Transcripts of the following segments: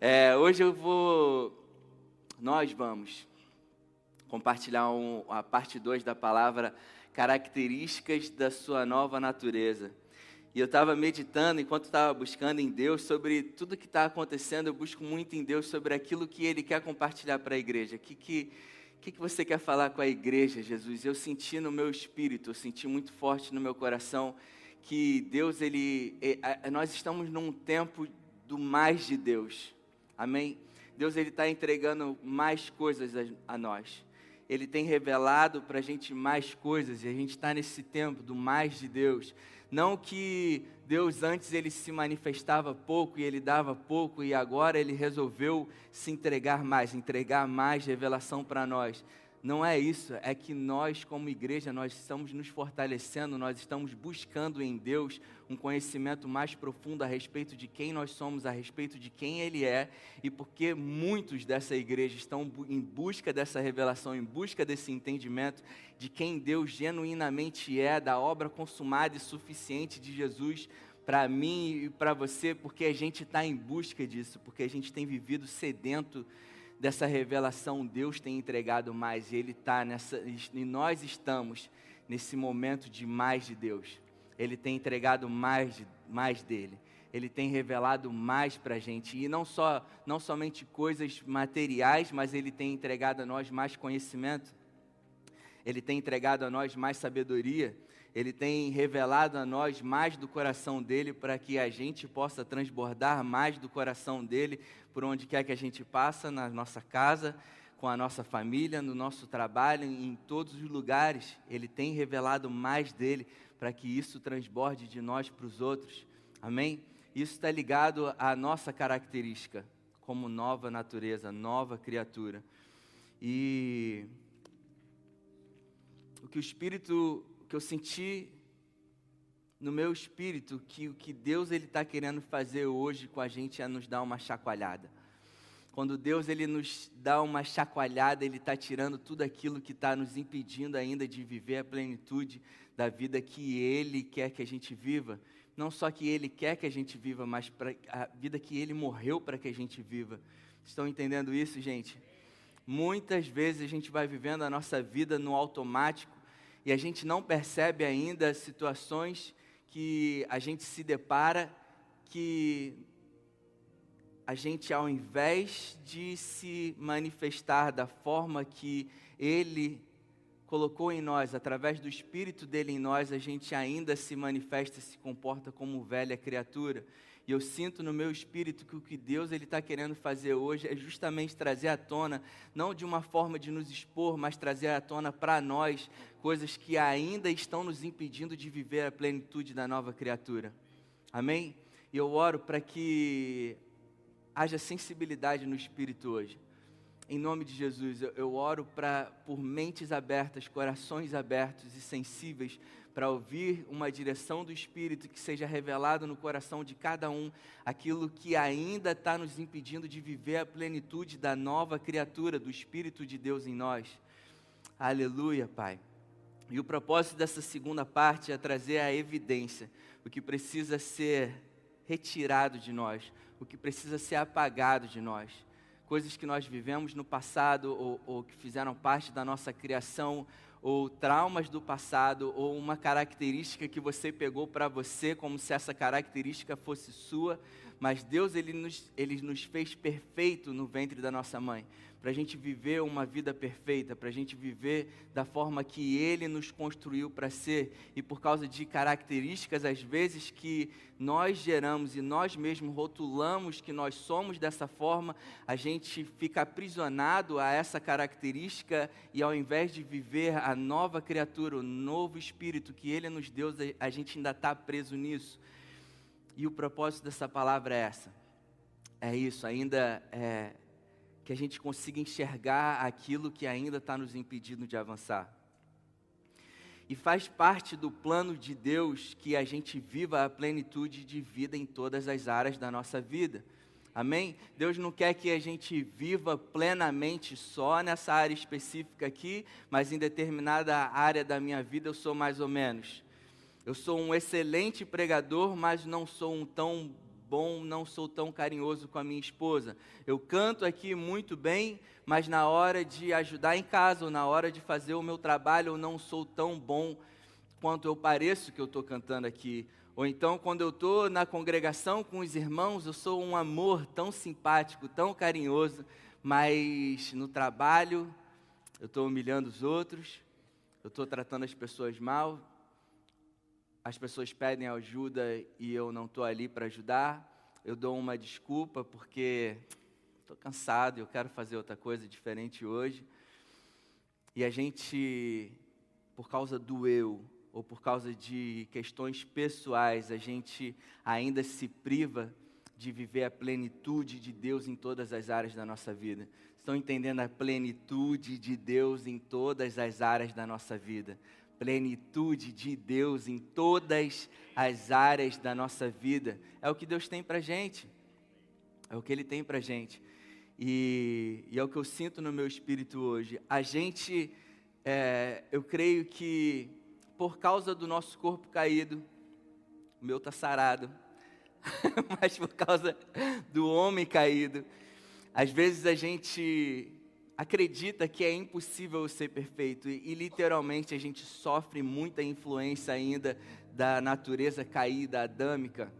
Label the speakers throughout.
Speaker 1: É, hoje eu vou. Nós vamos compartilhar um, a parte 2 da palavra Características da Sua Nova Natureza. E eu estava meditando, enquanto estava buscando em Deus, sobre tudo que está acontecendo, eu busco muito em Deus sobre aquilo que Ele quer compartilhar para a igreja. O que, que, que, que você quer falar com a igreja, Jesus? Eu senti no meu espírito, eu senti muito forte no meu coração que Deus, Ele. Nós estamos num tempo do mais de Deus. Amém? Deus, Ele está entregando mais coisas a, a nós. Ele tem revelado para a gente mais coisas e a gente está nesse tempo do mais de Deus. Não que Deus antes ele se manifestava pouco e ele dava pouco e agora ele resolveu se entregar mais, entregar mais revelação para nós. Não é isso, é que nós, como igreja, nós estamos nos fortalecendo, nós estamos buscando em Deus um conhecimento mais profundo a respeito de quem nós somos, a respeito de quem Ele é, e porque muitos dessa igreja estão em busca dessa revelação, em busca desse entendimento de quem Deus genuinamente é, da obra consumada e suficiente de Jesus para mim e para você, porque a gente está em busca disso, porque a gente tem vivido sedento dessa revelação Deus tem entregado mais Ele está nessa e nós estamos nesse momento de mais de Deus. Ele tem entregado mais de, mais dele. Ele tem revelado mais para a gente e não só não somente coisas materiais, mas Ele tem entregado a nós mais conhecimento. Ele tem entregado a nós mais sabedoria. Ele tem revelado a nós mais do coração dele para que a gente possa transbordar mais do coração dele por onde quer que a gente passa, na nossa casa, com a nossa família, no nosso trabalho, em todos os lugares. Ele tem revelado mais dele para que isso transborde de nós para os outros. Amém? Isso está ligado à nossa característica como nova natureza, nova criatura. E o que o Espírito que eu senti no meu espírito que o que Deus ele está querendo fazer hoje com a gente é nos dar uma chacoalhada. Quando Deus ele nos dá uma chacoalhada, ele está tirando tudo aquilo que está nos impedindo ainda de viver a plenitude da vida que Ele quer que a gente viva. Não só que Ele quer que a gente viva, mas a vida que Ele morreu para que a gente viva. Estão entendendo isso, gente? Muitas vezes a gente vai vivendo a nossa vida no automático e a gente não percebe ainda situações que a gente se depara que a gente, ao invés de se manifestar da forma que Ele colocou em nós, através do Espírito dele em nós, a gente ainda se manifesta se comporta como velha criatura. E eu sinto no meu espírito que o que Deus ele está querendo fazer hoje é justamente trazer à tona, não de uma forma de nos expor, mas trazer à tona para nós coisas que ainda estão nos impedindo de viver a plenitude da nova criatura. Amém? E eu oro para que haja sensibilidade no espírito hoje. Em nome de Jesus, eu, eu oro pra, por mentes abertas, corações abertos e sensíveis para ouvir uma direção do Espírito que seja revelado no coração de cada um aquilo que ainda está nos impedindo de viver a plenitude da nova criatura, do Espírito de Deus em nós. Aleluia, Pai. E o propósito dessa segunda parte é trazer a evidência, o que precisa ser retirado de nós, o que precisa ser apagado de nós. Coisas que nós vivemos no passado ou, ou que fizeram parte da nossa criação ou traumas do passado, ou uma característica que você pegou para você, como se essa característica fosse sua, mas Deus ele nos, ele nos fez perfeito no ventre da nossa mãe, para a gente viver uma vida perfeita, para a gente viver da forma que Ele nos construiu para ser, e por causa de características, às vezes, que nós geramos e nós mesmos rotulamos que nós somos dessa forma, a gente fica aprisionado a essa característica e ao invés de viver a nova criatura, o novo espírito que Ele nos deu, a gente ainda está preso nisso. E o propósito dessa palavra é essa. É isso, ainda é, que a gente consiga enxergar aquilo que ainda está nos impedindo de avançar. E faz parte do plano de Deus que a gente viva a plenitude de vida em todas as áreas da nossa vida. Amém? Deus não quer que a gente viva plenamente só nessa área específica aqui, mas em determinada área da minha vida eu sou mais ou menos. Eu sou um excelente pregador, mas não sou um tão bom, não sou tão carinhoso com a minha esposa. Eu canto aqui muito bem, mas na hora de ajudar em casa ou na hora de fazer o meu trabalho, eu não sou tão bom quanto eu pareço que eu estou cantando aqui. Ou então, quando eu estou na congregação com os irmãos, eu sou um amor tão simpático, tão carinhoso, mas no trabalho eu estou humilhando os outros, eu estou tratando as pessoas mal, as pessoas pedem ajuda e eu não estou ali para ajudar, eu dou uma desculpa porque estou cansado eu quero fazer outra coisa diferente hoje. E a gente, por causa do eu, ou por causa de questões pessoais, a gente ainda se priva de viver a plenitude de Deus em todas as áreas da nossa vida. Estão entendendo a plenitude de Deus em todas as áreas da nossa vida? Plenitude de Deus em todas as áreas da nossa vida. É o que Deus tem para gente. É o que Ele tem para gente. E, e, é o que eu sinto no meu espírito hoje. A gente, é, eu creio que por causa do nosso corpo caído, o meu está sarado, mas por causa do homem caído, às vezes a gente acredita que é impossível ser perfeito e, e, literalmente a gente sofre muita influência ainda da natureza caída, adâmica.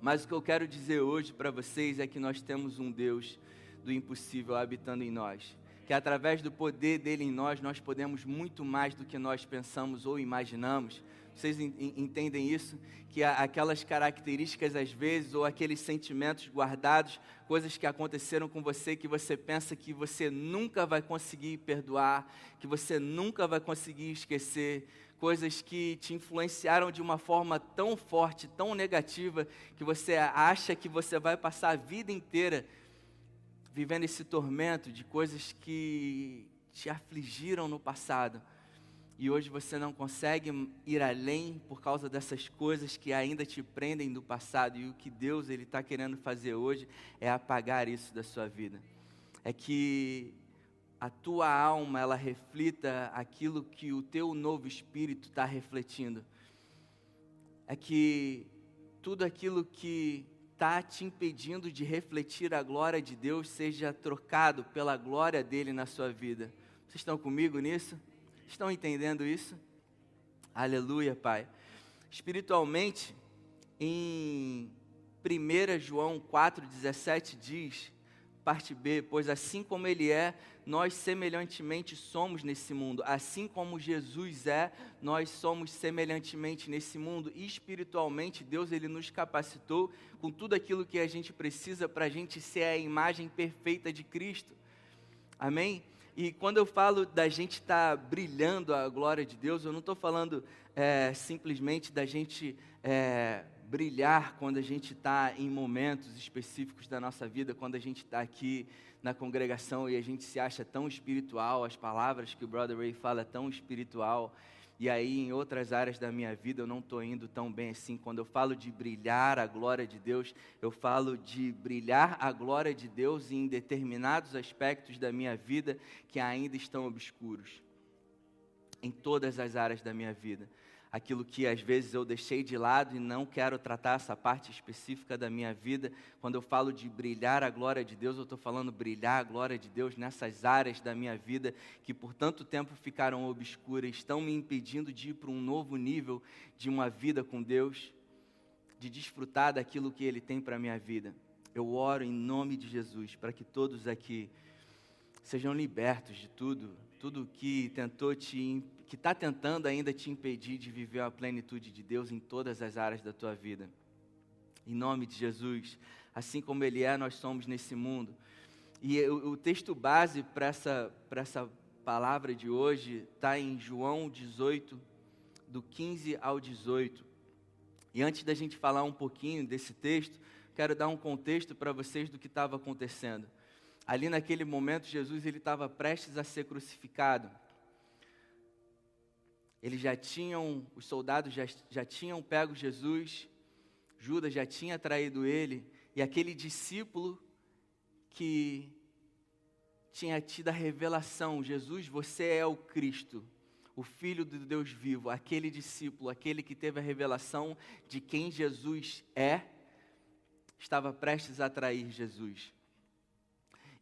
Speaker 1: Mas o que eu quero dizer hoje para vocês é que nós temos um Deus do impossível habitando em nós. Que através do poder dele em nós, nós podemos muito mais do que nós pensamos ou imaginamos. Vocês entendem isso? Que aquelas características, às vezes, ou aqueles sentimentos guardados, coisas que aconteceram com você que você pensa que você nunca vai conseguir perdoar, que você nunca vai conseguir esquecer, coisas que te influenciaram de uma forma tão forte, tão negativa, que você acha que você vai passar a vida inteira vivendo esse tormento de coisas que te afligiram no passado e hoje você não consegue ir além por causa dessas coisas que ainda te prendem do passado e o que Deus ele está querendo fazer hoje é apagar isso da sua vida. É que a tua alma ela reflita aquilo que o teu novo espírito está refletindo. É que tudo aquilo que está te impedindo de refletir a glória de Deus seja trocado pela glória dele na sua vida. Vocês estão comigo nisso? Estão entendendo isso? Aleluia, Pai. Espiritualmente, em 1 João 4,17 diz, parte B, pois assim como Ele é, nós semelhantemente somos nesse mundo. Assim como Jesus é, nós somos semelhantemente nesse mundo. E espiritualmente, Deus Ele nos capacitou com tudo aquilo que a gente precisa para a gente ser a imagem perfeita de Cristo. Amém? E quando eu falo da gente estar tá brilhando a glória de Deus, eu não estou falando é, simplesmente da gente é, brilhar quando a gente está em momentos específicos da nossa vida, quando a gente está aqui na congregação e a gente se acha tão espiritual, as palavras que o Brother Ray fala é tão espiritual, e aí em outras áreas da minha vida eu não estou indo tão bem assim. Quando eu falo de brilhar a glória de Deus, eu falo de brilhar a glória de Deus em determinados aspectos da minha vida que ainda estão obscuros. Em todas as áreas da minha vida aquilo que às vezes eu deixei de lado e não quero tratar essa parte específica da minha vida. Quando eu falo de brilhar a glória de Deus, eu estou falando brilhar a glória de Deus nessas áreas da minha vida que por tanto tempo ficaram obscuras, estão me impedindo de ir para um novo nível de uma vida com Deus, de desfrutar daquilo que Ele tem para a minha vida. Eu oro em nome de Jesus para que todos aqui sejam libertos de tudo, tudo que tentou te que está tentando ainda te impedir de viver a plenitude de Deus em todas as áreas da tua vida. Em nome de Jesus, assim como Ele é, nós somos nesse mundo. E o, o texto base para essa, essa palavra de hoje está em João 18, do 15 ao 18. E antes da gente falar um pouquinho desse texto, quero dar um contexto para vocês do que estava acontecendo. Ali naquele momento, Jesus ele estava prestes a ser crucificado. Eles já tinham, os soldados já, já tinham pego Jesus, Judas já tinha traído ele, e aquele discípulo que tinha tido a revelação: Jesus, você é o Cristo, o Filho do Deus vivo, aquele discípulo, aquele que teve a revelação de quem Jesus é, estava prestes a trair Jesus.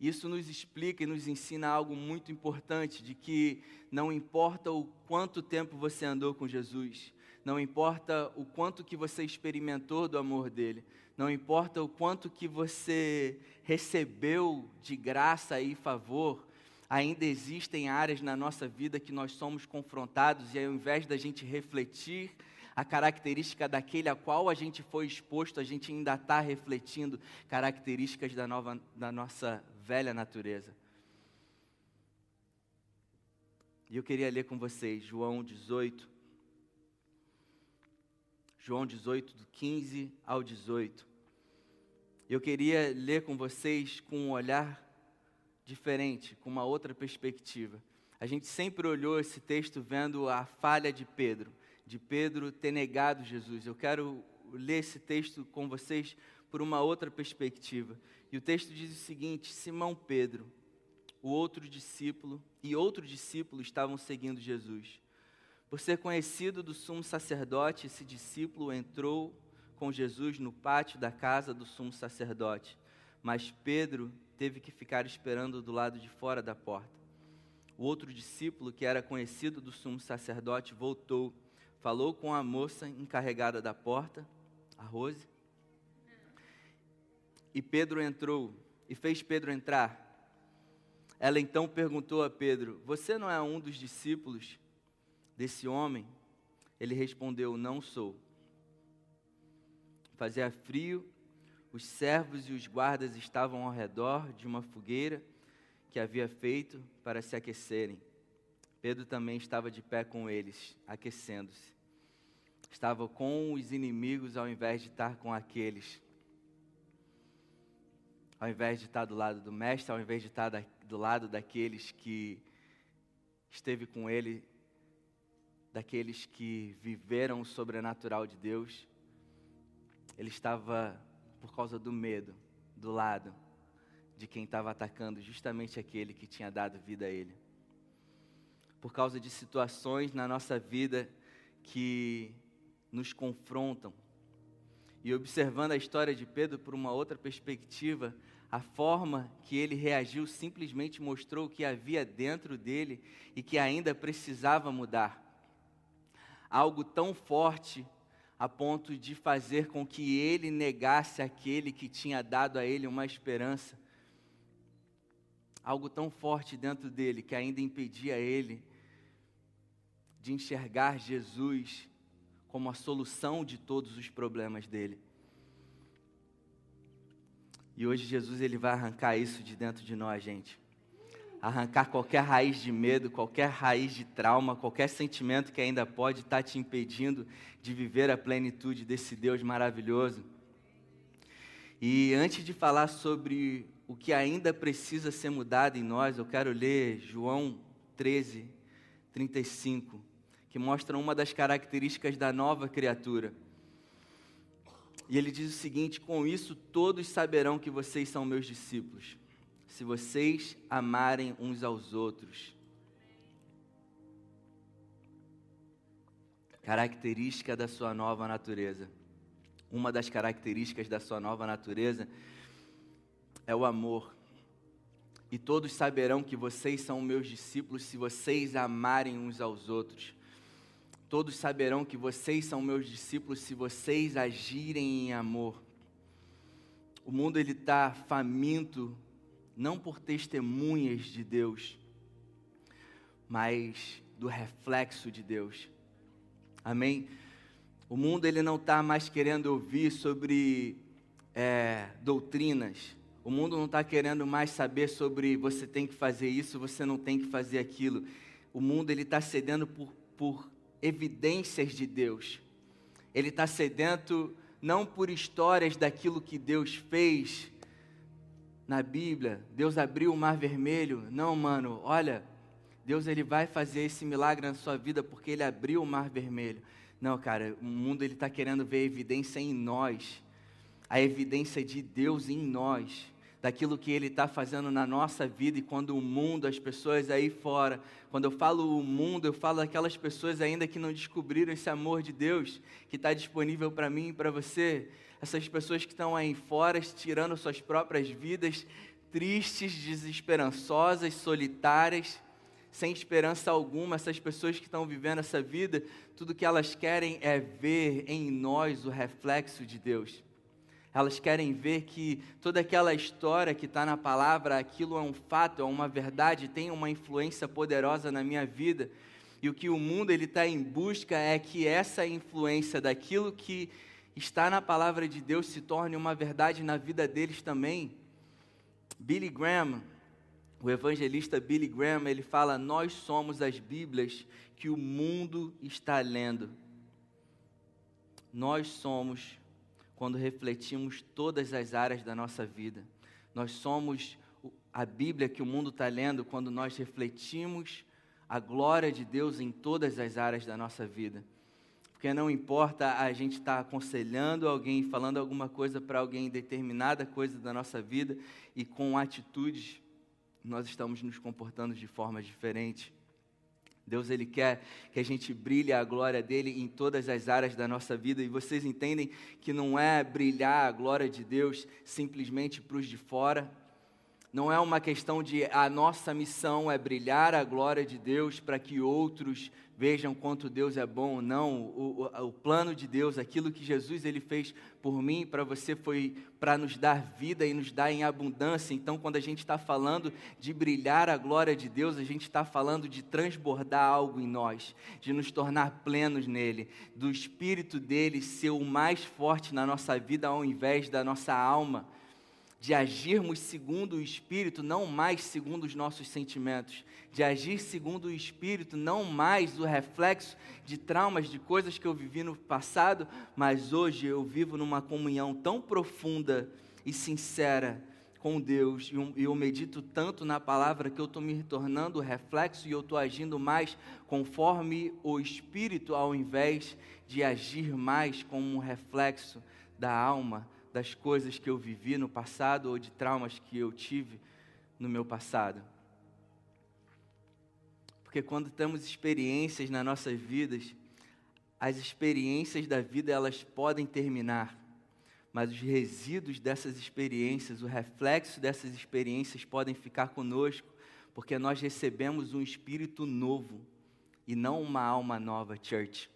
Speaker 1: Isso nos explica e nos ensina algo muito importante: de que não importa o quanto tempo você andou com Jesus, não importa o quanto que você experimentou do amor dele, não importa o quanto que você recebeu de graça e favor, ainda existem áreas na nossa vida que nós somos confrontados e ao invés da gente refletir a característica daquele a qual a gente foi exposto, a gente ainda está refletindo características da, nova, da nossa velha natureza. E eu queria ler com vocês João 18. João 18, do 15 ao 18. Eu queria ler com vocês com um olhar diferente, com uma outra perspectiva. A gente sempre olhou esse texto vendo a falha de Pedro, de Pedro ter negado Jesus. Eu quero ler esse texto com vocês por uma outra perspectiva. E o texto diz o seguinte: Simão Pedro, o outro discípulo e outro discípulo estavam seguindo Jesus. Por ser conhecido do sumo sacerdote, esse discípulo entrou com Jesus no pátio da casa do sumo sacerdote, mas Pedro teve que ficar esperando do lado de fora da porta. O outro discípulo, que era conhecido do sumo sacerdote, voltou, falou com a moça encarregada da porta, a Rose, e Pedro entrou e fez Pedro entrar. Ela então perguntou a Pedro: Você não é um dos discípulos desse homem? Ele respondeu: Não sou. Fazia frio, os servos e os guardas estavam ao redor de uma fogueira que havia feito para se aquecerem. Pedro também estava de pé com eles, aquecendo-se. Estava com os inimigos ao invés de estar com aqueles ao invés de estar do lado do mestre, ao invés de estar do lado daqueles que esteve com ele, daqueles que viveram o sobrenatural de Deus, ele estava, por causa do medo, do lado de quem estava atacando justamente aquele que tinha dado vida a ele. Por causa de situações na nossa vida que nos confrontam. E observando a história de Pedro por uma outra perspectiva, a forma que ele reagiu simplesmente mostrou o que havia dentro dele e que ainda precisava mudar. Algo tão forte a ponto de fazer com que ele negasse aquele que tinha dado a ele uma esperança. Algo tão forte dentro dele que ainda impedia ele de enxergar Jesus como a solução de todos os problemas dele. E hoje Jesus ele vai arrancar isso de dentro de nós, gente. Arrancar qualquer raiz de medo, qualquer raiz de trauma, qualquer sentimento que ainda pode estar te impedindo de viver a plenitude desse Deus maravilhoso. E antes de falar sobre o que ainda precisa ser mudado em nós, eu quero ler João 13, 35, que mostra uma das características da nova criatura. E ele diz o seguinte: Com isso todos saberão que vocês são meus discípulos, se vocês amarem uns aos outros. Característica da sua nova natureza. Uma das características da sua nova natureza é o amor. E todos saberão que vocês são meus discípulos se vocês amarem uns aos outros. Todos saberão que vocês são meus discípulos se vocês agirem em amor. O mundo ele está faminto não por testemunhas de Deus, mas do reflexo de Deus. Amém? O mundo ele não está mais querendo ouvir sobre é, doutrinas. O mundo não está querendo mais saber sobre você tem que fazer isso, você não tem que fazer aquilo. O mundo ele está cedendo por, por evidências de Deus. Ele está sedento não por histórias daquilo que Deus fez na Bíblia. Deus abriu o mar vermelho. Não, mano, olha, Deus ele vai fazer esse milagre na sua vida porque ele abriu o mar vermelho. Não, cara, o mundo ele está querendo ver evidência em nós, a evidência de Deus em nós, daquilo que Ele está fazendo na nossa vida e quando o mundo, as pessoas aí fora, quando eu falo o mundo, eu falo aquelas pessoas ainda que não descobriram esse amor de Deus que está disponível para mim e para você, essas pessoas que estão aí fora tirando suas próprias vidas, tristes, desesperançosas, solitárias, sem esperança alguma, essas pessoas que estão vivendo essa vida, tudo que elas querem é ver em nós o reflexo de Deus. Elas querem ver que toda aquela história que está na palavra, aquilo é um fato, é uma verdade, tem uma influência poderosa na minha vida. E o que o mundo ele está em busca é que essa influência daquilo que está na palavra de Deus se torne uma verdade na vida deles também. Billy Graham, o evangelista Billy Graham, ele fala: Nós somos as Bíblias que o mundo está lendo. Nós somos quando refletimos todas as áreas da nossa vida. Nós somos a Bíblia que o mundo está lendo quando nós refletimos a glória de Deus em todas as áreas da nossa vida. Porque não importa a gente estar tá aconselhando alguém, falando alguma coisa para alguém, determinada coisa da nossa vida, e com atitudes, nós estamos nos comportando de forma diferente. Deus ele quer que a gente brilhe a glória dele em todas as áreas da nossa vida e vocês entendem que não é brilhar a glória de Deus simplesmente para os de fora. Não é uma questão de a nossa missão é brilhar a glória de Deus para que outros vejam quanto Deus é bom. Não, o, o, o plano de Deus, aquilo que Jesus ele fez por mim para você foi para nos dar vida e nos dar em abundância. Então, quando a gente está falando de brilhar a glória de Deus, a gente está falando de transbordar algo em nós, de nos tornar plenos nele, do Espírito dele ser o mais forte na nossa vida ao invés da nossa alma de agirmos segundo o Espírito, não mais segundo os nossos sentimentos, de agir segundo o Espírito, não mais o reflexo de traumas, de coisas que eu vivi no passado, mas hoje eu vivo numa comunhão tão profunda e sincera com Deus, e eu medito tanto na palavra que eu estou me tornando reflexo e eu estou agindo mais conforme o Espírito, ao invés de agir mais como um reflexo da alma das coisas que eu vivi no passado ou de traumas que eu tive no meu passado. Porque quando temos experiências nas nossas vidas, as experiências da vida elas podem terminar, mas os resíduos dessas experiências, o reflexo dessas experiências podem ficar conosco, porque nós recebemos um espírito novo e não uma alma nova, church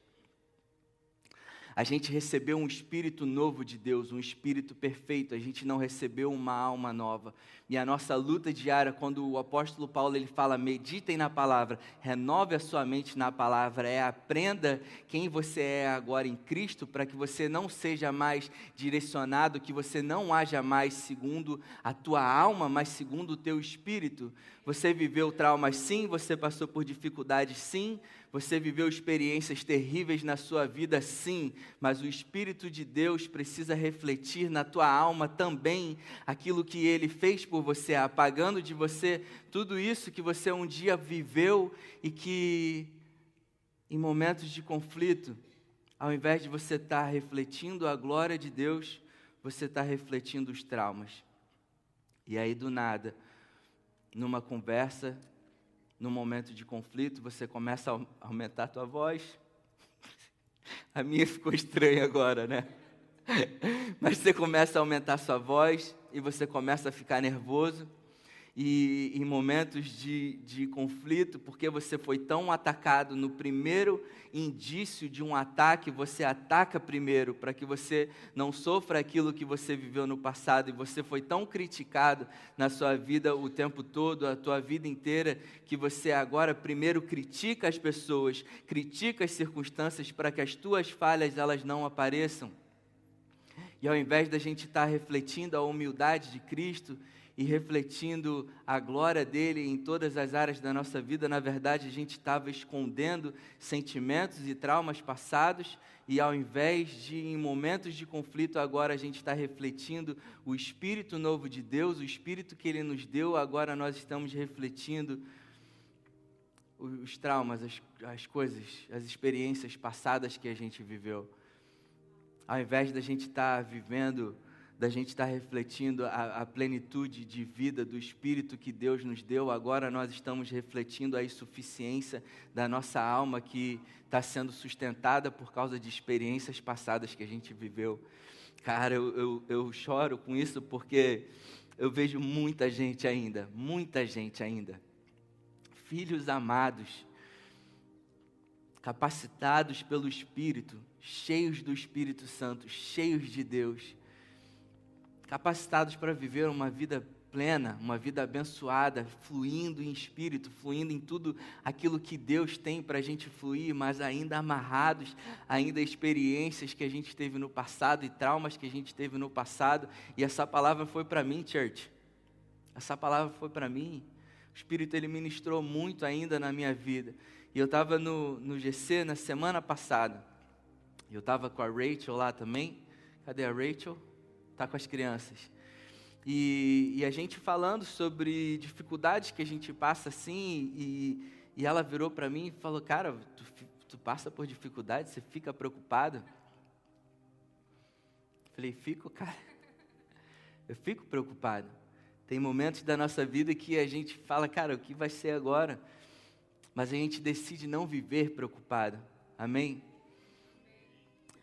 Speaker 1: a gente recebeu um espírito novo de Deus, um espírito perfeito, a gente não recebeu uma alma nova. E a nossa luta diária, quando o apóstolo Paulo ele fala, meditem na palavra, renove a sua mente na palavra, é aprenda quem você é agora em Cristo, para que você não seja mais direcionado, que você não haja mais segundo a tua alma, mas segundo o teu espírito. Você viveu traumas sim, você passou por dificuldades sim, você viveu experiências terríveis na sua vida, sim, mas o Espírito de Deus precisa refletir na tua alma também aquilo que ele fez por você, apagando de você tudo isso que você um dia viveu e que, em momentos de conflito, ao invés de você estar refletindo a glória de Deus, você está refletindo os traumas. E aí, do nada, numa conversa, num momento de conflito, você começa a aumentar a tua voz. A minha ficou estranha agora, né? Mas você começa a aumentar a sua voz e você começa a ficar nervoso e em momentos de, de conflito, porque você foi tão atacado no primeiro indício de um ataque, você ataca primeiro para que você não sofra aquilo que você viveu no passado e você foi tão criticado na sua vida o tempo todo, a tua vida inteira, que você agora primeiro critica as pessoas, critica as circunstâncias para que as tuas falhas elas não apareçam. E ao invés da gente estar refletindo a humildade de Cristo, e refletindo a glória dele em todas as áreas da nossa vida, na verdade a gente estava escondendo sentimentos e traumas passados, e ao invés de, em momentos de conflito, agora a gente está refletindo o Espírito novo de Deus, o Espírito que ele nos deu, agora nós estamos refletindo os traumas, as, as coisas, as experiências passadas que a gente viveu. Ao invés da gente estar tá vivendo da gente estar refletindo a, a, plenitude de vida do Espírito que Deus nos deu, agora nós estamos refletindo a insuficiência da nossa alma que está sendo sustentada por causa de experiências passadas que a gente viveu. Cara, eu, eu, eu choro com isso porque eu vejo muita gente ainda, muita gente ainda, filhos amados, capacitados pelo Espírito, cheios do Espírito Santo, cheios de Deus, capacitados para viver uma vida plena, uma vida abençoada, fluindo em espírito, fluindo em tudo aquilo que Deus tem para a gente fluir, mas ainda amarrados, ainda experiências que a gente teve no passado e traumas que a gente teve no passado. E essa palavra foi para mim, church. Essa palavra foi para mim. O Espírito ele ministrou muito ainda na minha vida. E eu estava no, no GC na semana passada. Eu estava com a Rachel lá também. Cadê a Rachel? Está com as crianças. E, e, a gente falando sobre dificuldades que a gente passa assim, e, e ela virou para mim e falou: Cara, tu, tu passa por dificuldades, você fica preocupado? Falei: Fico, cara. Eu fico preocupado. Tem momentos da nossa vida que a gente fala: Cara, o que vai ser agora? Mas a gente decide não viver preocupado. Amém?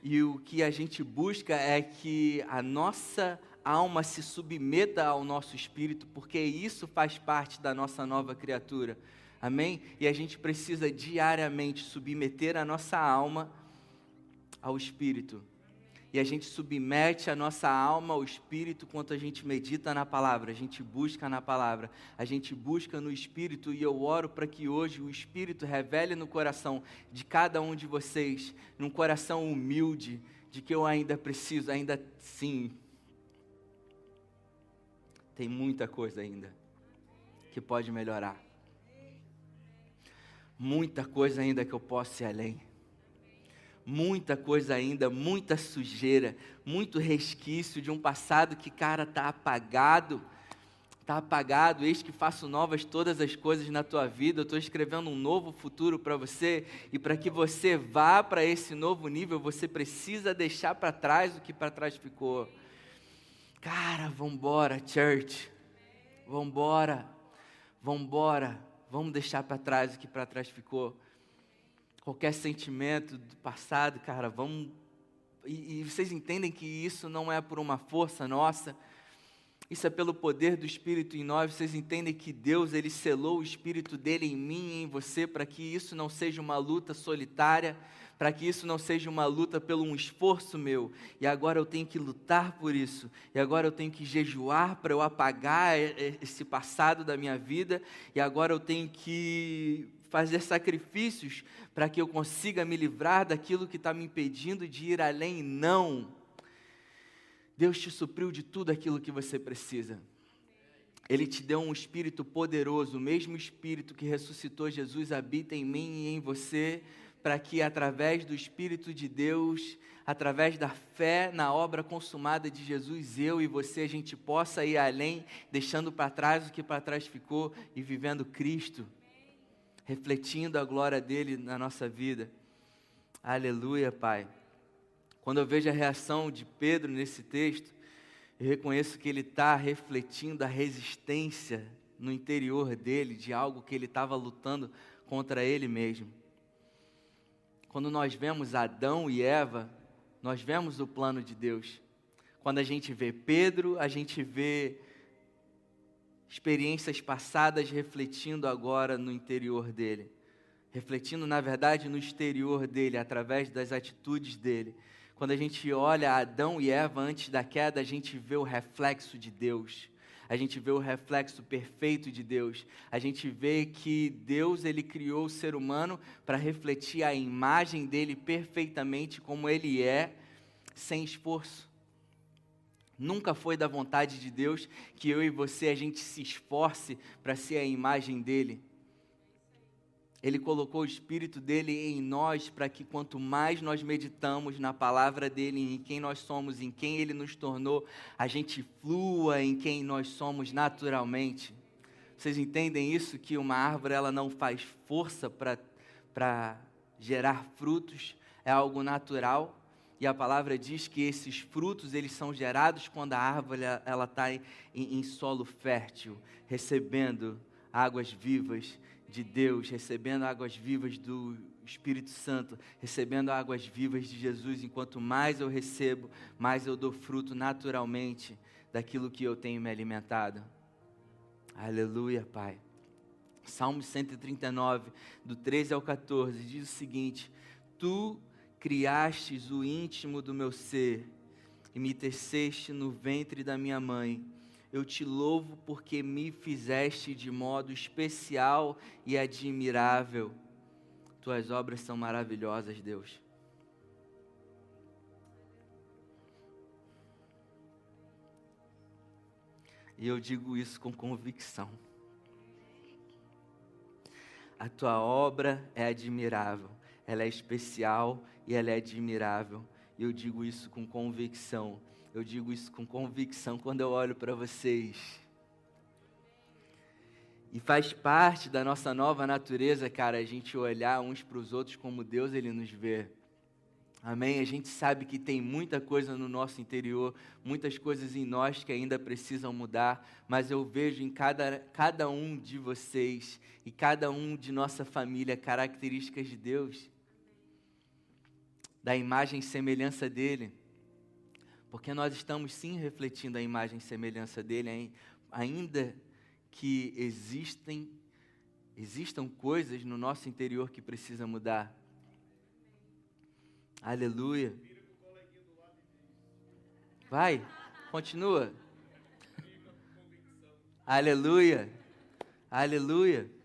Speaker 1: E o que a gente busca é que a nossa alma se submeta ao nosso espírito, porque isso faz parte da nossa nova criatura. Amém? E a gente precisa diariamente submeter a nossa alma ao espírito. E a gente submete a nossa alma ao espírito quando a gente medita na palavra, a gente busca na palavra, a gente busca no espírito e eu oro para que hoje o espírito revele no coração de cada um de vocês, num coração humilde, de que eu ainda preciso, ainda sim, tem muita coisa ainda que pode melhorar. Muita coisa ainda que eu posso ir além. Muita coisa ainda, muita sujeira, muito resquício de um passado que, cara, está apagado. Está apagado, eis que faço novas todas as coisas na tua vida. Eu estou escrevendo um novo futuro para você. E para que você vá para esse novo nível, você precisa deixar para trás o que para trás ficou. Cara, vambora, church. Vambora. Vambora. Vamos deixar para trás o que para trás ficou. Qualquer sentimento do passado, cara, vamos. E, e vocês entendem que isso não é por uma força nossa, isso é pelo poder do Espírito em nós. Vocês entendem que Deus ele selou o Espírito dele em mim e em você para que isso não seja uma luta solitária, para que isso não seja uma luta pelo um esforço meu, e agora eu tenho que lutar por isso, e agora eu tenho que jejuar para eu apagar esse passado da minha vida, e agora eu tenho que fazer sacrifícios para que eu consiga me livrar daquilo que está me impedindo de ir além. Não. Deus te supriu de tudo aquilo que você precisa. Ele te deu um espírito poderoso, o mesmo espírito que ressuscitou Jesus habita em mim e em você para que através do Espírito de Deus, através da fé na obra consumada de Jesus, eu e você, a gente possa ir além, deixando para trás o que para trás ficou e vivendo Cristo, refletindo a glória dele na nossa vida. Aleluia, Pai. Quando eu vejo a reação de Pedro nesse texto, eu reconheço que ele está refletindo a resistência no interior dele de algo que ele estava lutando contra ele mesmo quando nós vemos Adão e Eva, nós vemos o plano de Deus. Quando a gente vê Pedro, a gente vê experiências passadas refletindo agora no interior dele. Refletindo, na verdade, no exterior dele, através das atitudes dele. Quando a gente olha Adão e Eva antes da queda, a gente vê o reflexo de Deus a gente vê o reflexo perfeito de Deus. A gente vê que Deus ele criou o ser humano para refletir a imagem dele perfeitamente como ele é, sem esforço. Nunca foi da vontade de Deus que eu e você a gente se esforce para ser a imagem dele. Ele colocou o Espírito dele em nós para que quanto mais nós meditamos na palavra dele, em quem nós somos, em quem ele nos tornou, a gente flua em quem nós somos naturalmente. Vocês entendem isso? Que uma árvore ela não faz força para gerar frutos, é algo natural. E a palavra diz que esses frutos eles são gerados quando a árvore ela está em, em solo fértil, recebendo águas vivas de Deus, recebendo águas vivas do Espírito Santo, recebendo águas vivas de Jesus. Enquanto mais eu recebo, mais eu dou fruto naturalmente daquilo que eu tenho me alimentado. Aleluia, Pai. Salmo 139, do 13 ao 14, diz o seguinte: Tu criastes o íntimo do meu ser e me teceste no ventre da minha mãe. Eu te louvo porque me fizeste de modo especial e admirável. Tuas obras são maravilhosas, Deus. E eu digo isso com convicção. A tua obra é admirável, ela é especial e ela é admirável. E eu digo isso com convicção. Eu digo isso com convicção quando eu olho para vocês. E faz parte da nossa nova natureza, cara, a gente olhar uns para os outros como Deus ele nos vê. Amém? A gente sabe que tem muita coisa no nosso interior, muitas coisas em nós que ainda precisam mudar, mas eu vejo em cada, cada um de vocês e cada um de nossa família características de Deus da imagem e semelhança dele. Porque nós estamos sim refletindo a imagem e semelhança dele, ainda que existem, existam coisas no nosso interior que precisam mudar. Aleluia. Vai, continua. Aleluia. Aleluia.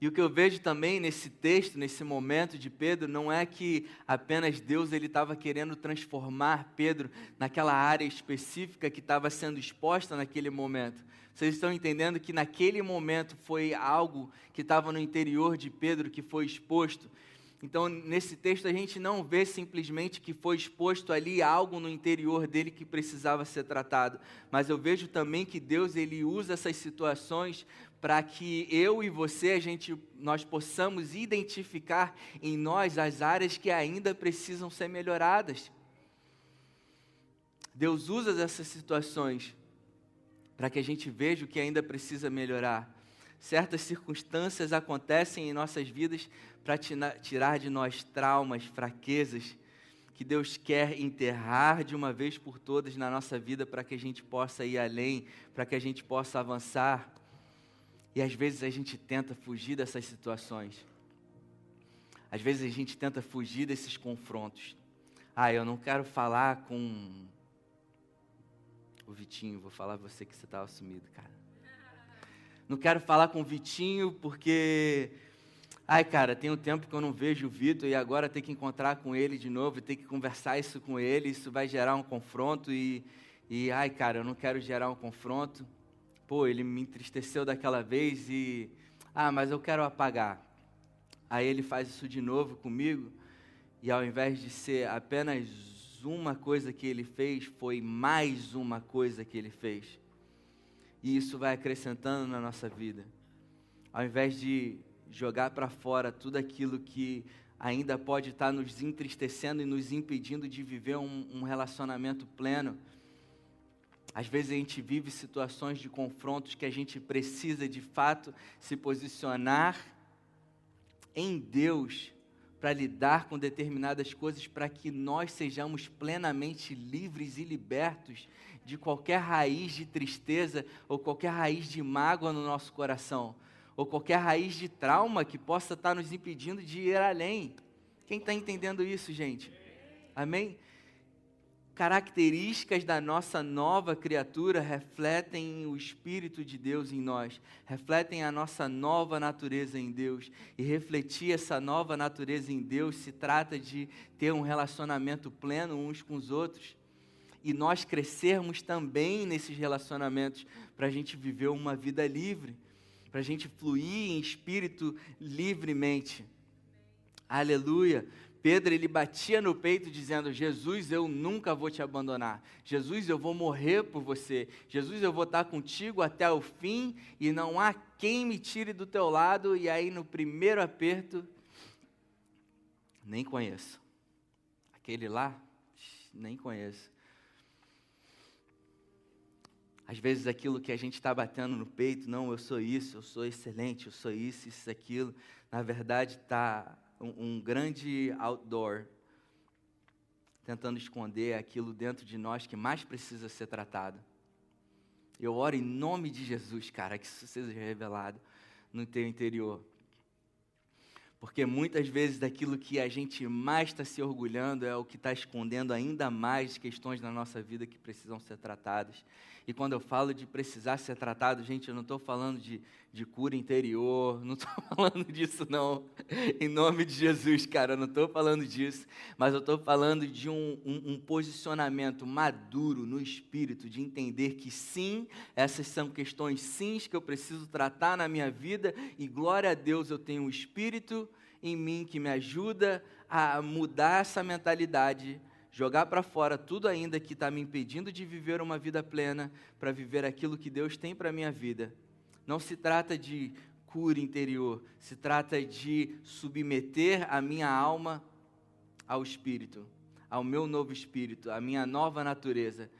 Speaker 1: E o que eu vejo também nesse texto, nesse momento de Pedro, não é que apenas Deus ele estava querendo transformar Pedro naquela área específica que estava sendo exposta naquele momento. Vocês estão entendendo que naquele momento foi algo que estava no interior de Pedro que foi exposto. Então, nesse texto, a gente não vê simplesmente que foi exposto ali algo no interior dele que precisava ser tratado, mas eu vejo também que Deus ele usa essas situações para que eu e você a gente nós possamos identificar em nós as áreas que ainda precisam ser melhoradas. Deus usa essas situações para que a gente veja o que ainda precisa melhorar. Certas circunstâncias acontecem em nossas vidas para tirar de nós traumas, fraquezas, que Deus quer enterrar de uma vez por todas na nossa vida para que a gente possa ir além, para que a gente possa avançar. E às vezes a gente tenta fugir dessas situações. Às vezes a gente tenta fugir desses confrontos. Ah, eu não quero falar com o Vitinho, vou falar você que você estava sumido, cara. Não quero falar com o Vitinho porque Ai, cara, tem um tempo que eu não vejo o Vitor e agora ter que encontrar com ele de novo ter que conversar isso com ele, isso vai gerar um confronto e, e ai, cara, eu não quero gerar um confronto pô, ele me entristeceu daquela vez e, ah, mas eu quero apagar. Aí ele faz isso de novo comigo e ao invés de ser apenas uma coisa que ele fez, foi mais uma coisa que ele fez. E isso vai acrescentando na nossa vida. Ao invés de jogar para fora tudo aquilo que ainda pode estar nos entristecendo e nos impedindo de viver um, um relacionamento pleno, às vezes a gente vive situações de confrontos que a gente precisa de fato se posicionar em Deus para lidar com determinadas coisas, para que nós sejamos plenamente livres e libertos de qualquer raiz de tristeza ou qualquer raiz de mágoa no nosso coração, ou qualquer raiz de trauma que possa estar nos impedindo de ir além. Quem está entendendo isso, gente? Amém? Características da nossa nova criatura refletem o Espírito de Deus em nós, refletem a nossa nova natureza em Deus. E refletir essa nova natureza em Deus se trata de ter um relacionamento pleno uns com os outros. E nós crescermos também nesses relacionamentos para a gente viver uma vida livre, para a gente fluir em espírito livremente. Aleluia. Pedro ele batia no peito dizendo: Jesus, eu nunca vou te abandonar. Jesus, eu vou morrer por você. Jesus, eu vou estar contigo até o fim e não há quem me tire do teu lado. E aí no primeiro aperto, nem conheço. Aquele lá, nem conheço. Às vezes aquilo que a gente está batendo no peito, não, eu sou isso, eu sou excelente, eu sou isso, isso, aquilo, na verdade está um, um grande outdoor tentando esconder aquilo dentro de nós que mais precisa ser tratado. Eu oro em nome de Jesus, cara, que isso seja revelado no teu interior. Porque muitas vezes daquilo que a gente mais está se orgulhando é o que está escondendo ainda mais questões na nossa vida que precisam ser tratadas. E quando eu falo de precisar ser tratado, gente, eu não estou falando de, de cura interior, não estou falando disso, não. Em nome de Jesus, cara, eu não estou falando disso. Mas eu estou falando de um, um, um posicionamento maduro no espírito, de entender que sim, essas são questões sims que eu preciso tratar na minha vida, e glória a Deus, eu tenho um espírito em mim que me ajuda a mudar essa mentalidade jogar para fora tudo ainda que está me impedindo de viver uma vida plena, para viver aquilo que Deus tem para a minha vida. Não se trata de cura interior, se trata de submeter a minha alma ao Espírito, ao meu novo espírito, à minha nova natureza.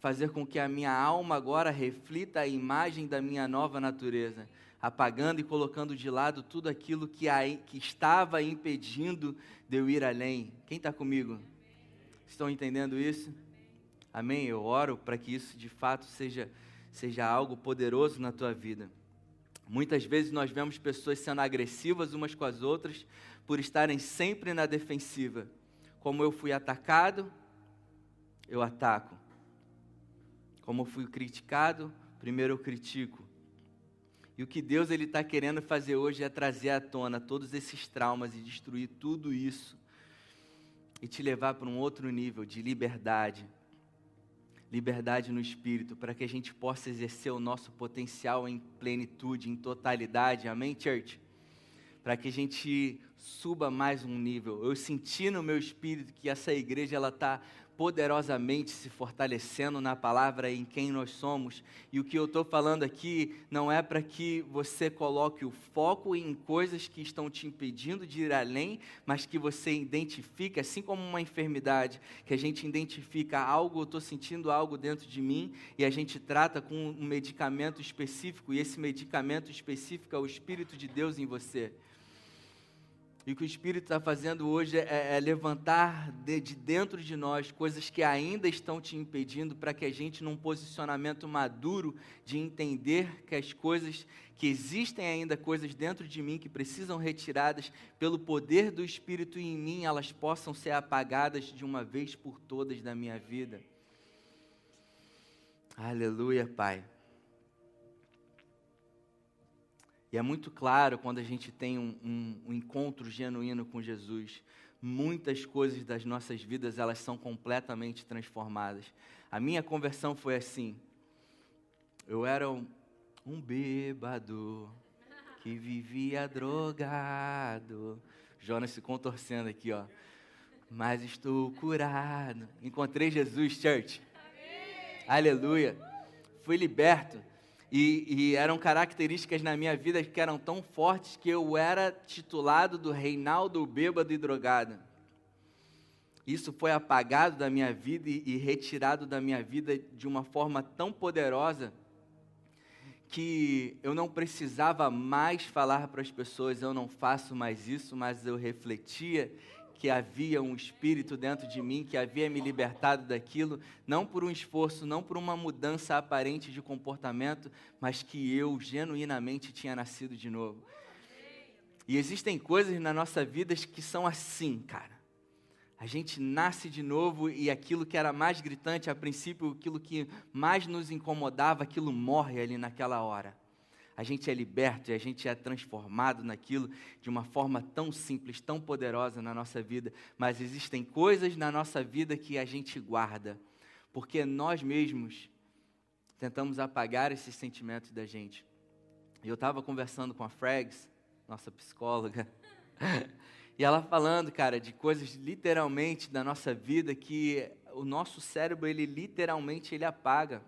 Speaker 1: Fazer com que a minha alma agora reflita a imagem da minha nova natureza, apagando e colocando de lado tudo aquilo que, que estava impedindo de eu ir além. Quem está comigo? Estão entendendo isso? Amém? Eu oro para que isso de fato seja, seja algo poderoso na tua vida. Muitas vezes nós vemos pessoas sendo agressivas umas com as outras por estarem sempre na defensiva. Como eu fui atacado, eu ataco. Como eu fui criticado, primeiro eu critico. E o que Deus ele está querendo fazer hoje é trazer à tona todos esses traumas e destruir tudo isso e te levar para um outro nível de liberdade. Liberdade no espírito, para que a gente possa exercer o nosso potencial em plenitude, em totalidade. Amém, church? Para que a gente suba mais um nível. Eu senti no meu espírito que essa igreja ela está poderosamente se fortalecendo na palavra em quem nós somos. E o que eu estou falando aqui não é para que você coloque o foco em coisas que estão te impedindo de ir além, mas que você identifique, assim como uma enfermidade, que a gente identifica algo, eu estou sentindo algo dentro de mim, e a gente trata com um medicamento específico, e esse medicamento específico é o Espírito de Deus em você. E o que o Espírito está fazendo hoje é, é levantar de, de, dentro de nós coisas que ainda estão te impedindo, para que a gente, num posicionamento maduro de entender que as coisas, que existem ainda coisas dentro de mim que precisam retiradas pelo poder do Espírito em mim, elas possam ser apagadas de uma vez por todas da minha vida. Aleluia, Pai. E é muito claro quando a gente tem um, um, um, encontro genuíno com Jesus, muitas coisas das nossas vidas elas são completamente transformadas. A minha conversão foi assim. Eu era um, um bêbado que vivia drogado. Jonas se contorcendo aqui, ó. Mas estou curado. Encontrei Jesus, church. Amém. Aleluia. Fui liberto e, e, eram características na minha vida que eram tão fortes que eu era titulado do Reinaldo Bêbado e Drogado. Isso foi apagado da minha vida e, e retirado da minha vida de uma forma tão poderosa que eu não precisava mais falar para as pessoas, eu não faço mais isso, mas eu refletia que havia um espírito dentro de mim que havia me libertado daquilo, não por um esforço, não por uma mudança aparente de comportamento, mas que eu genuinamente tinha nascido de novo. E existem coisas na nossa vida que são assim, cara. A gente nasce de novo e aquilo que era mais gritante a princípio, aquilo que mais nos incomodava, aquilo morre ali naquela hora a gente é liberto e a gente é transformado naquilo de uma forma tão simples, tão poderosa na nossa vida. Mas existem coisas na nossa vida que a gente guarda, porque nós mesmos tentamos apagar esses sentimentos da gente. E eu estava conversando com a Frags, nossa psicóloga, e ela falando, cara, de coisas literalmente da nossa vida que o nosso cérebro, ele literalmente ele apaga.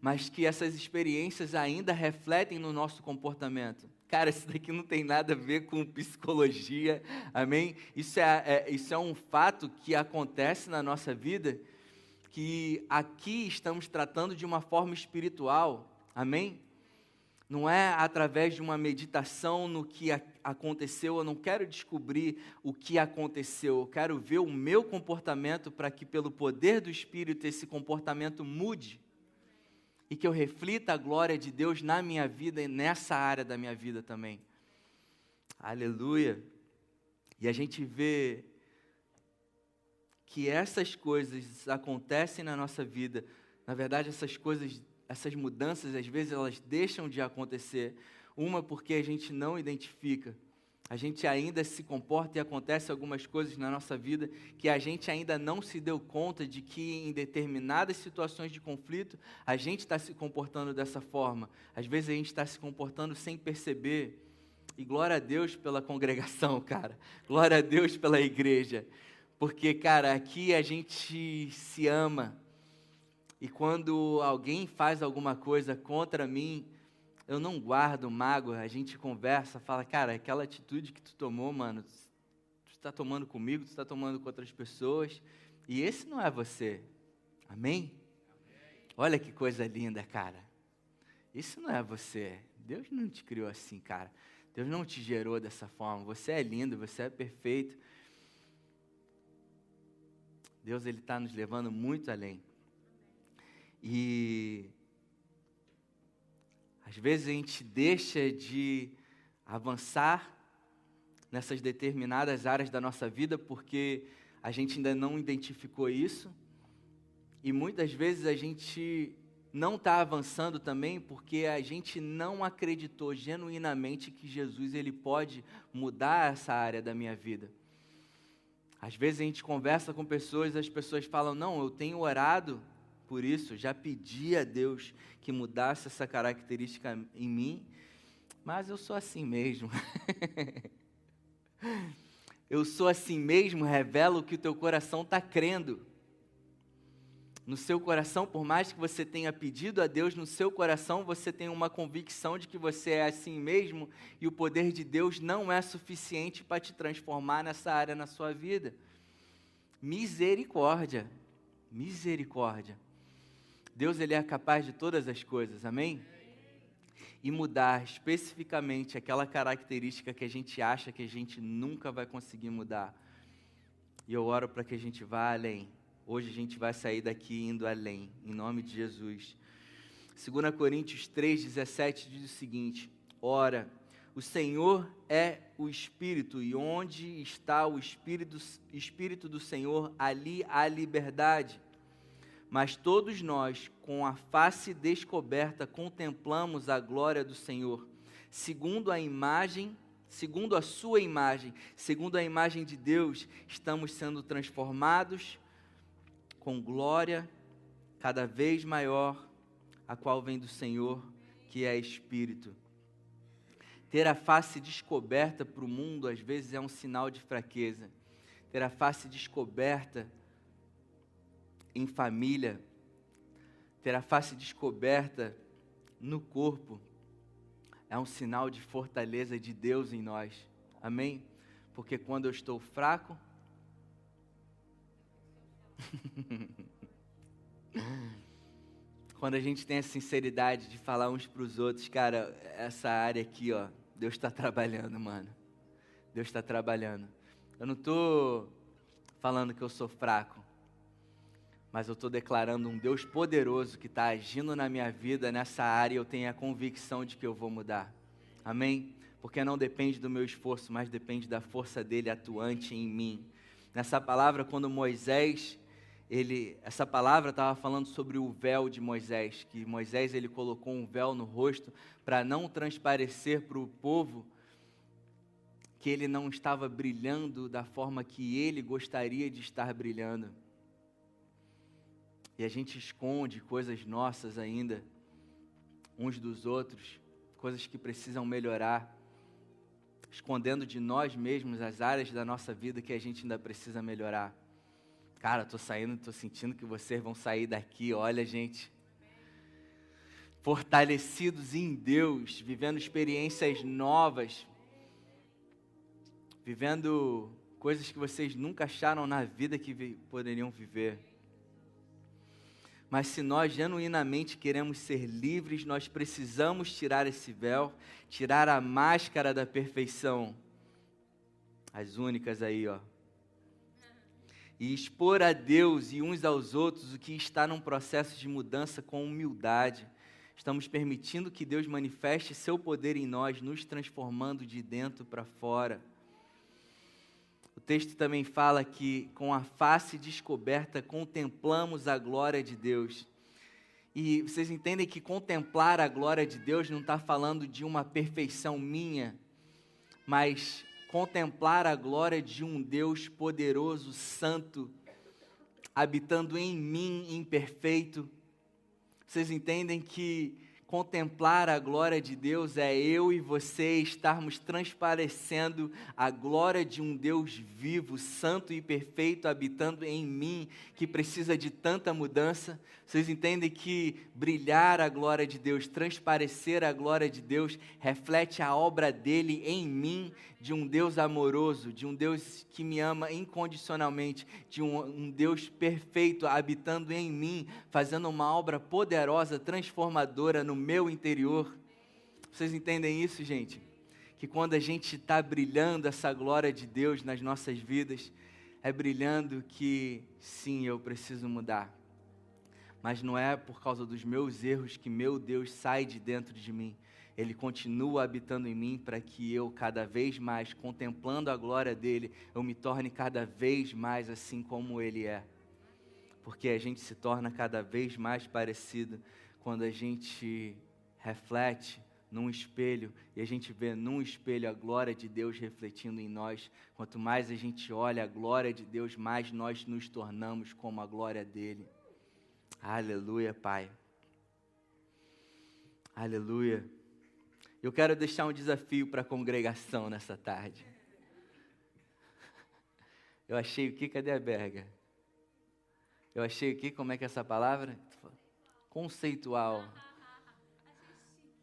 Speaker 1: Mas que essas experiências ainda refletem no nosso comportamento. Cara, isso daqui não tem nada a ver com psicologia, amém? Isso é, é, isso é um fato que acontece na nossa vida, que aqui estamos tratando de uma forma espiritual, amém? Não é através de uma meditação no que aconteceu, eu não quero descobrir o que aconteceu, eu quero ver o meu comportamento para que, pelo poder do Espírito, esse comportamento mude e que eu reflita a glória de Deus na minha vida e nessa área da minha vida também. Aleluia. E a gente vê que essas coisas acontecem na nossa vida. Na verdade, essas coisas, essas mudanças, às vezes elas deixam de acontecer. Uma porque a gente não identifica a gente ainda se comporta e acontece algumas coisas na nossa vida que a gente ainda não se deu conta de que em determinadas situações de conflito a gente está se comportando dessa forma. Às vezes a gente está se comportando sem perceber. E glória a Deus pela congregação, cara. Glória a Deus pela igreja. Porque, cara, aqui a gente se ama. E quando alguém faz alguma coisa contra mim, eu não guardo mágoa, a gente conversa, fala, cara, aquela atitude que tu tomou, mano, tu está tomando comigo, tu está tomando com outras pessoas, e esse não é você. Amém? Olha que coisa linda, cara. Isso não é você. Deus não te criou assim, cara. Deus não te gerou dessa forma. Você é lindo, você é perfeito. Deus ele está nos levando muito além. E às vezes a gente deixa de avançar nessas determinadas áreas da nossa vida porque a gente ainda não identificou isso. E muitas vezes a gente não está avançando também porque a gente não acreditou genuinamente que Jesus ele pode mudar essa área da minha vida. Às vezes a gente conversa com pessoas, as pessoas falam: "Não, eu tenho orado por isso, já pedi a Deus que mudasse essa característica em mim, mas eu sou assim mesmo. eu sou assim mesmo, revela o que o teu coração está crendo. No seu coração, por mais que você tenha pedido a Deus, no seu coração você tem uma convicção de que você é assim mesmo e o poder de Deus não é suficiente para te transformar nessa área na sua vida. Misericórdia, misericórdia. Deus ele é capaz de todas as coisas, amém? E mudar especificamente aquela característica que a gente acha que a gente nunca vai conseguir mudar. E eu oro para que a gente vá além. Hoje a gente vai sair daqui indo além, em nome de Jesus. 2 Coríntios 3,17 diz o seguinte: Ora, o Senhor é o Espírito, e onde está o Espírito, Espírito do Senhor, ali há liberdade. Mas todos nós, com a face descoberta, contemplamos a glória do Senhor, segundo a imagem, segundo a sua imagem, segundo a imagem de Deus, estamos sendo transformados com glória cada vez maior, a qual vem do Senhor, que é Espírito. Ter a face descoberta para o mundo às vezes é um sinal de fraqueza. Ter a face descoberta em família, ter a face descoberta no corpo, é um sinal de fortaleza de Deus em nós. Amém? Porque quando eu estou fraco, quando a gente tem a sinceridade de falar uns para os outros, cara, essa área aqui, ó, Deus está trabalhando, mano. Deus está trabalhando. Eu não estou falando que eu sou fraco mas eu estou declarando um Deus poderoso que está agindo na minha vida nessa área e eu tenho a convicção de que eu vou mudar. Amém? Porque não depende do meu esforço, mas depende da força dele atuante em mim. Nessa palavra, quando Moisés, ele, essa palavra estava falando sobre o véu de Moisés, que Moisés ele colocou um véu no rosto para não transparecer para o povo que ele não estava brilhando da forma que ele gostaria de estar brilhando e a gente esconde coisas nossas ainda, uns dos outros, coisas que precisam melhorar, escondendo de nós mesmos as áreas da nossa vida que a gente ainda precisa melhorar. Cara, estou saindo, estou sentindo que vocês vão sair daqui, olha, gente. fortalecidos em Deus, vivendo experiências novas, vivendo coisas que vocês nunca acharam na vida que poderiam viver. Mas se nós genuinamente queremos ser livres, nós precisamos tirar esse véu, tirar a máscara da perfeição. As únicas aí, ó. E expor a Deus e uns aos outros o que está num processo de mudança com humildade. Estamos permitindo que Deus manifeste seu poder em nós, nos transformando de dentro para fora. Texto também fala que com a face descoberta contemplamos a glória de Deus. E vocês entendem que contemplar a glória de Deus não está falando de uma perfeição minha, mas contemplar a glória de um Deus poderoso, santo, habitando em mim, imperfeito. Vocês entendem que Contemplar a glória de Deus é eu e você estarmos transparecendo a glória de um Deus vivo, santo e perfeito habitando em mim, que precisa de tanta mudança. Vocês entendem que brilhar a glória de Deus, transparecer a glória de Deus, reflete a obra dele em mim, de um Deus amoroso, de um Deus que me ama incondicionalmente, de um, um Deus perfeito habitando em mim, fazendo uma obra poderosa, transformadora no meu interior. Vocês entendem isso, gente? Que quando a gente está brilhando essa glória de Deus nas nossas vidas, é brilhando que sim, eu preciso mudar. Mas não é por causa dos meus erros que meu Deus sai de dentro de mim ele continua habitando em mim para que eu, cada vez mais, contemplando a glória dele, eu me torne cada vez mais assim como ele é. Porque a gente se torna cada vez mais parecido quando a gente reflete num espelho e a gente vê num espelho a glória de Deus refletindo em nós. Quanto mais a gente olha a glória de Deus, mais nós nos tornamos como a glória dele. Aleluia, Pai. Aleluia. Eu quero deixar um desafio para a congregação nessa tarde. Eu achei o que? Cadê a Berga? Eu achei o que? Como é que é essa palavra? Conceitual.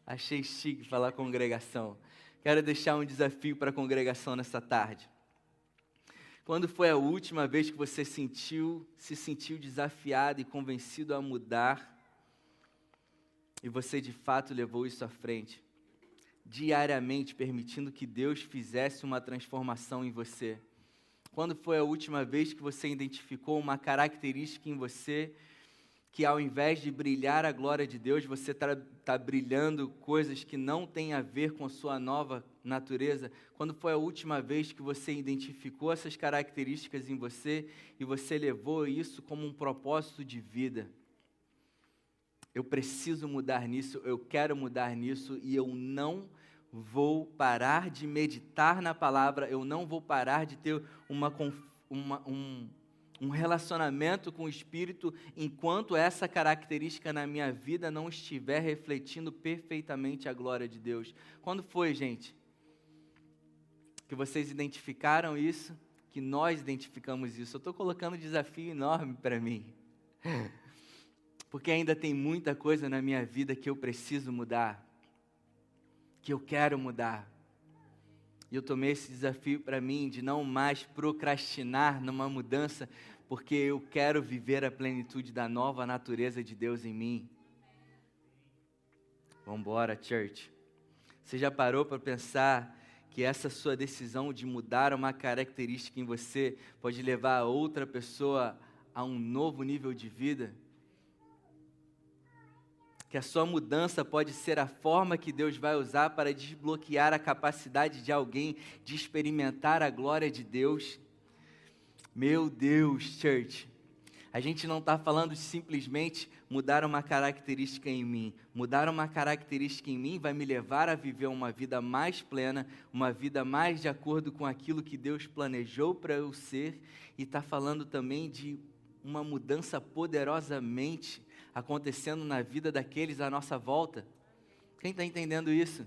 Speaker 1: Achei chique falar congregação. Quero deixar um desafio para a congregação nessa tarde. Quando foi a última vez que você sentiu, se sentiu desafiado e convencido a mudar e você de fato levou isso à frente? Diariamente permitindo que Deus fizesse uma transformação em você? Quando foi a última vez que você identificou uma característica em você que, ao invés de brilhar a glória de Deus, você está tá brilhando coisas que não têm a ver com a sua nova natureza? Quando foi a última vez que você identificou essas características em você e você levou isso como um propósito de vida? Eu preciso mudar nisso, eu quero mudar nisso e eu não vou parar de meditar na palavra, eu não vou parar de ter uma, uma, um, um relacionamento com o Espírito enquanto essa característica na minha vida não estiver refletindo perfeitamente a glória de Deus. Quando foi, gente? Que vocês identificaram isso? Que nós identificamos isso? Eu estou colocando um desafio enorme para mim porque ainda tem muita coisa na minha vida que eu preciso mudar, que eu quero mudar. E eu tomei esse desafio para mim de não mais procrastinar numa mudança, porque eu quero viver a plenitude da nova natureza de Deus em mim. Vamos embora, church. Você já parou para pensar que essa sua decisão de mudar uma característica em você pode levar a outra pessoa a um novo nível de vida? Que a sua mudança pode ser a forma que Deus vai usar para desbloquear a capacidade de alguém de experimentar a glória de Deus. Meu Deus, church, a gente não está falando simplesmente mudar uma característica em mim. Mudar uma característica em mim vai me levar a viver uma vida mais plena, uma vida mais de acordo com aquilo que Deus planejou para eu ser, e está falando também de uma mudança poderosamente acontecendo na vida daqueles à nossa volta. Quem está entendendo isso?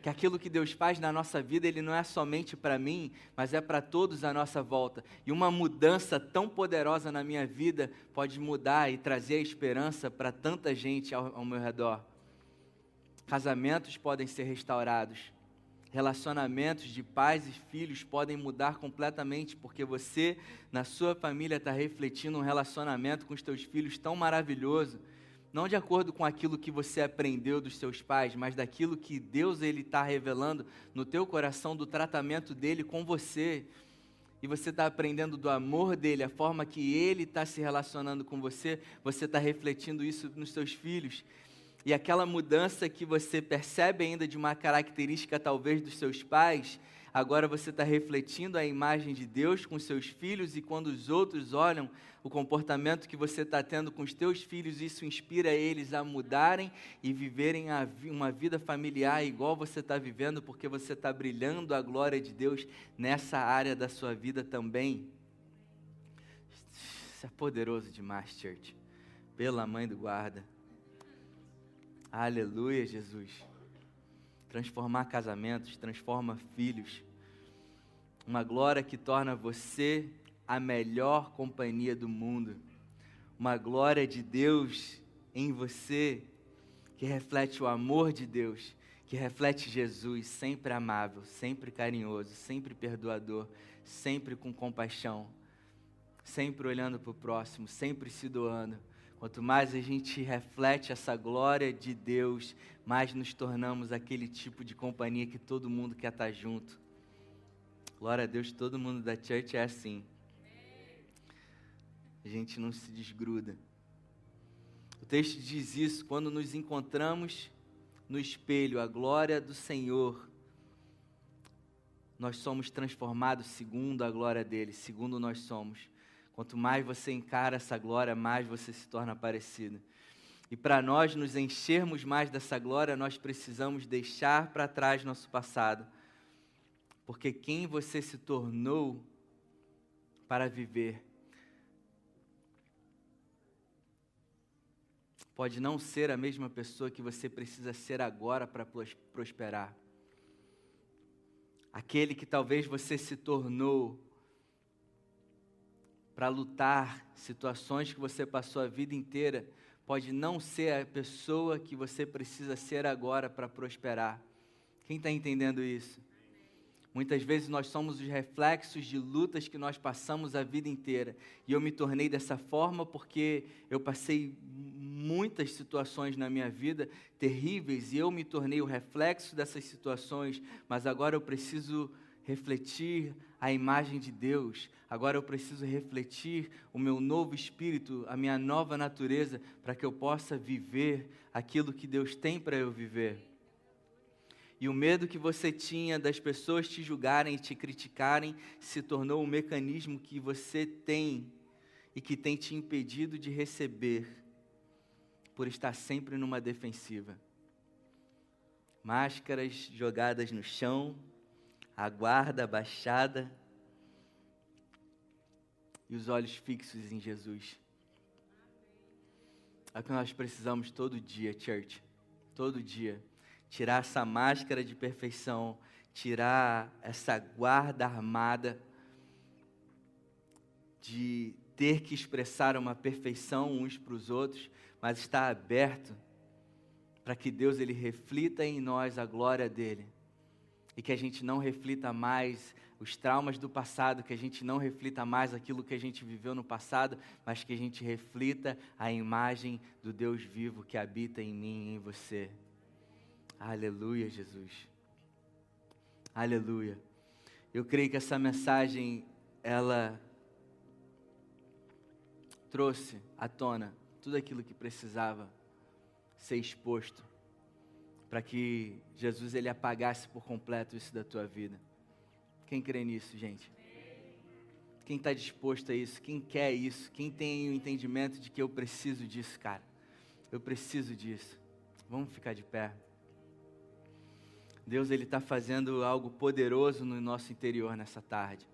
Speaker 1: Que aquilo que Deus faz na nossa vida, Ele não é somente para mim, mas é para todos à nossa volta. E uma mudança tão poderosa na minha vida pode mudar e trazer esperança para tanta gente ao, ao meu redor. Casamentos podem ser restaurados. Relacionamentos de pais e filhos podem mudar completamente, porque você, na sua família, está refletindo um relacionamento com os teus filhos tão maravilhoso, não de acordo com aquilo que você aprendeu dos seus pais, mas daquilo que Deus ele está revelando no teu coração, do tratamento dele com você. E você está aprendendo do amor dele, a forma que ele está se relacionando com você, você está refletindo isso nos seus filhos. E aquela mudança que você percebe ainda de uma característica talvez dos seus pais, agora você está refletindo a imagem de Deus com seus filhos, e quando os outros olham o comportamento que você está tendo com os teus filhos, isso inspira eles a mudarem e viverem uma vida familiar igual você está vivendo, porque você está brilhando a glória de Deus nessa área da sua vida também. Isso é poderoso demais, church. Pela mãe do guarda. Aleluia, Jesus. Transformar casamentos, transforma filhos. Uma glória que torna você a melhor companhia do mundo. Uma glória de Deus em você que reflete o amor de Deus, que reflete Jesus, sempre amável, sempre carinhoso, sempre perdoador, sempre com compaixão, sempre olhando para o próximo, sempre se doando Quanto mais a gente reflete essa glória de Deus, mais nos tornamos aquele tipo de companhia que todo mundo quer estar junto. Glória a Deus, todo mundo da church é assim. A gente não se desgruda. O texto diz isso quando nos encontramos no espelho, a glória do Senhor. Nós somos transformados segundo a glória dele, segundo nós somos. Quanto mais você encara essa glória, mais você se torna parecido. E para nós nos enchermos mais dessa glória, nós precisamos deixar para trás nosso passado. Porque quem você se tornou para viver pode não ser a mesma pessoa que você precisa ser agora para prosperar. Aquele que talvez você se tornou para lutar situações que você passou a vida inteira, pode não ser a pessoa que você precisa ser agora para prosperar. Quem está entendendo isso? Muitas vezes nós somos os reflexos de lutas que nós passamos a vida inteira. E eu me tornei dessa forma porque eu passei muitas situações na minha vida terríveis e eu me tornei o reflexo dessas situações, mas agora eu preciso refletir a imagem de Deus. Agora eu preciso refletir o meu novo espírito, a minha nova natureza, para que eu possa viver aquilo que Deus tem para eu viver. E o medo que você tinha das pessoas te julgarem e te criticarem se tornou um mecanismo que você tem e que tem te impedido de receber, por estar sempre numa defensiva. Máscaras jogadas no chão, a guarda baixada e os olhos fixos em Jesus. É o que nós precisamos todo dia, church. Todo dia. Tirar essa máscara de perfeição, tirar essa guarda armada de ter que expressar uma perfeição uns para os outros, mas estar aberto para que Deus ele reflita em nós a glória dele e que a gente não reflita mais os traumas do passado, que a gente não reflita mais aquilo que a gente viveu no passado, mas que a gente reflita a imagem do Deus vivo que habita em mim e em você. Aleluia, Jesus. Aleluia. Eu creio que essa mensagem ela trouxe à tona tudo aquilo que precisava ser exposto para que Jesus ele apagasse por completo isso da tua vida. Quem crê nisso, gente? Quem está disposto a isso? Quem quer isso? Quem tem o entendimento de que eu preciso disso, cara? Eu preciso disso. Vamos ficar de pé. Deus ele está fazendo algo poderoso no nosso interior nessa tarde.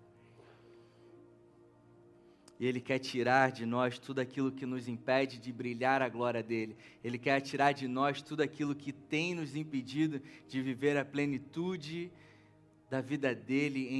Speaker 1: E Ele quer tirar de nós tudo aquilo que nos impede de brilhar a glória dele. Ele quer tirar de nós tudo aquilo que tem nos impedido de viver a plenitude da vida dele em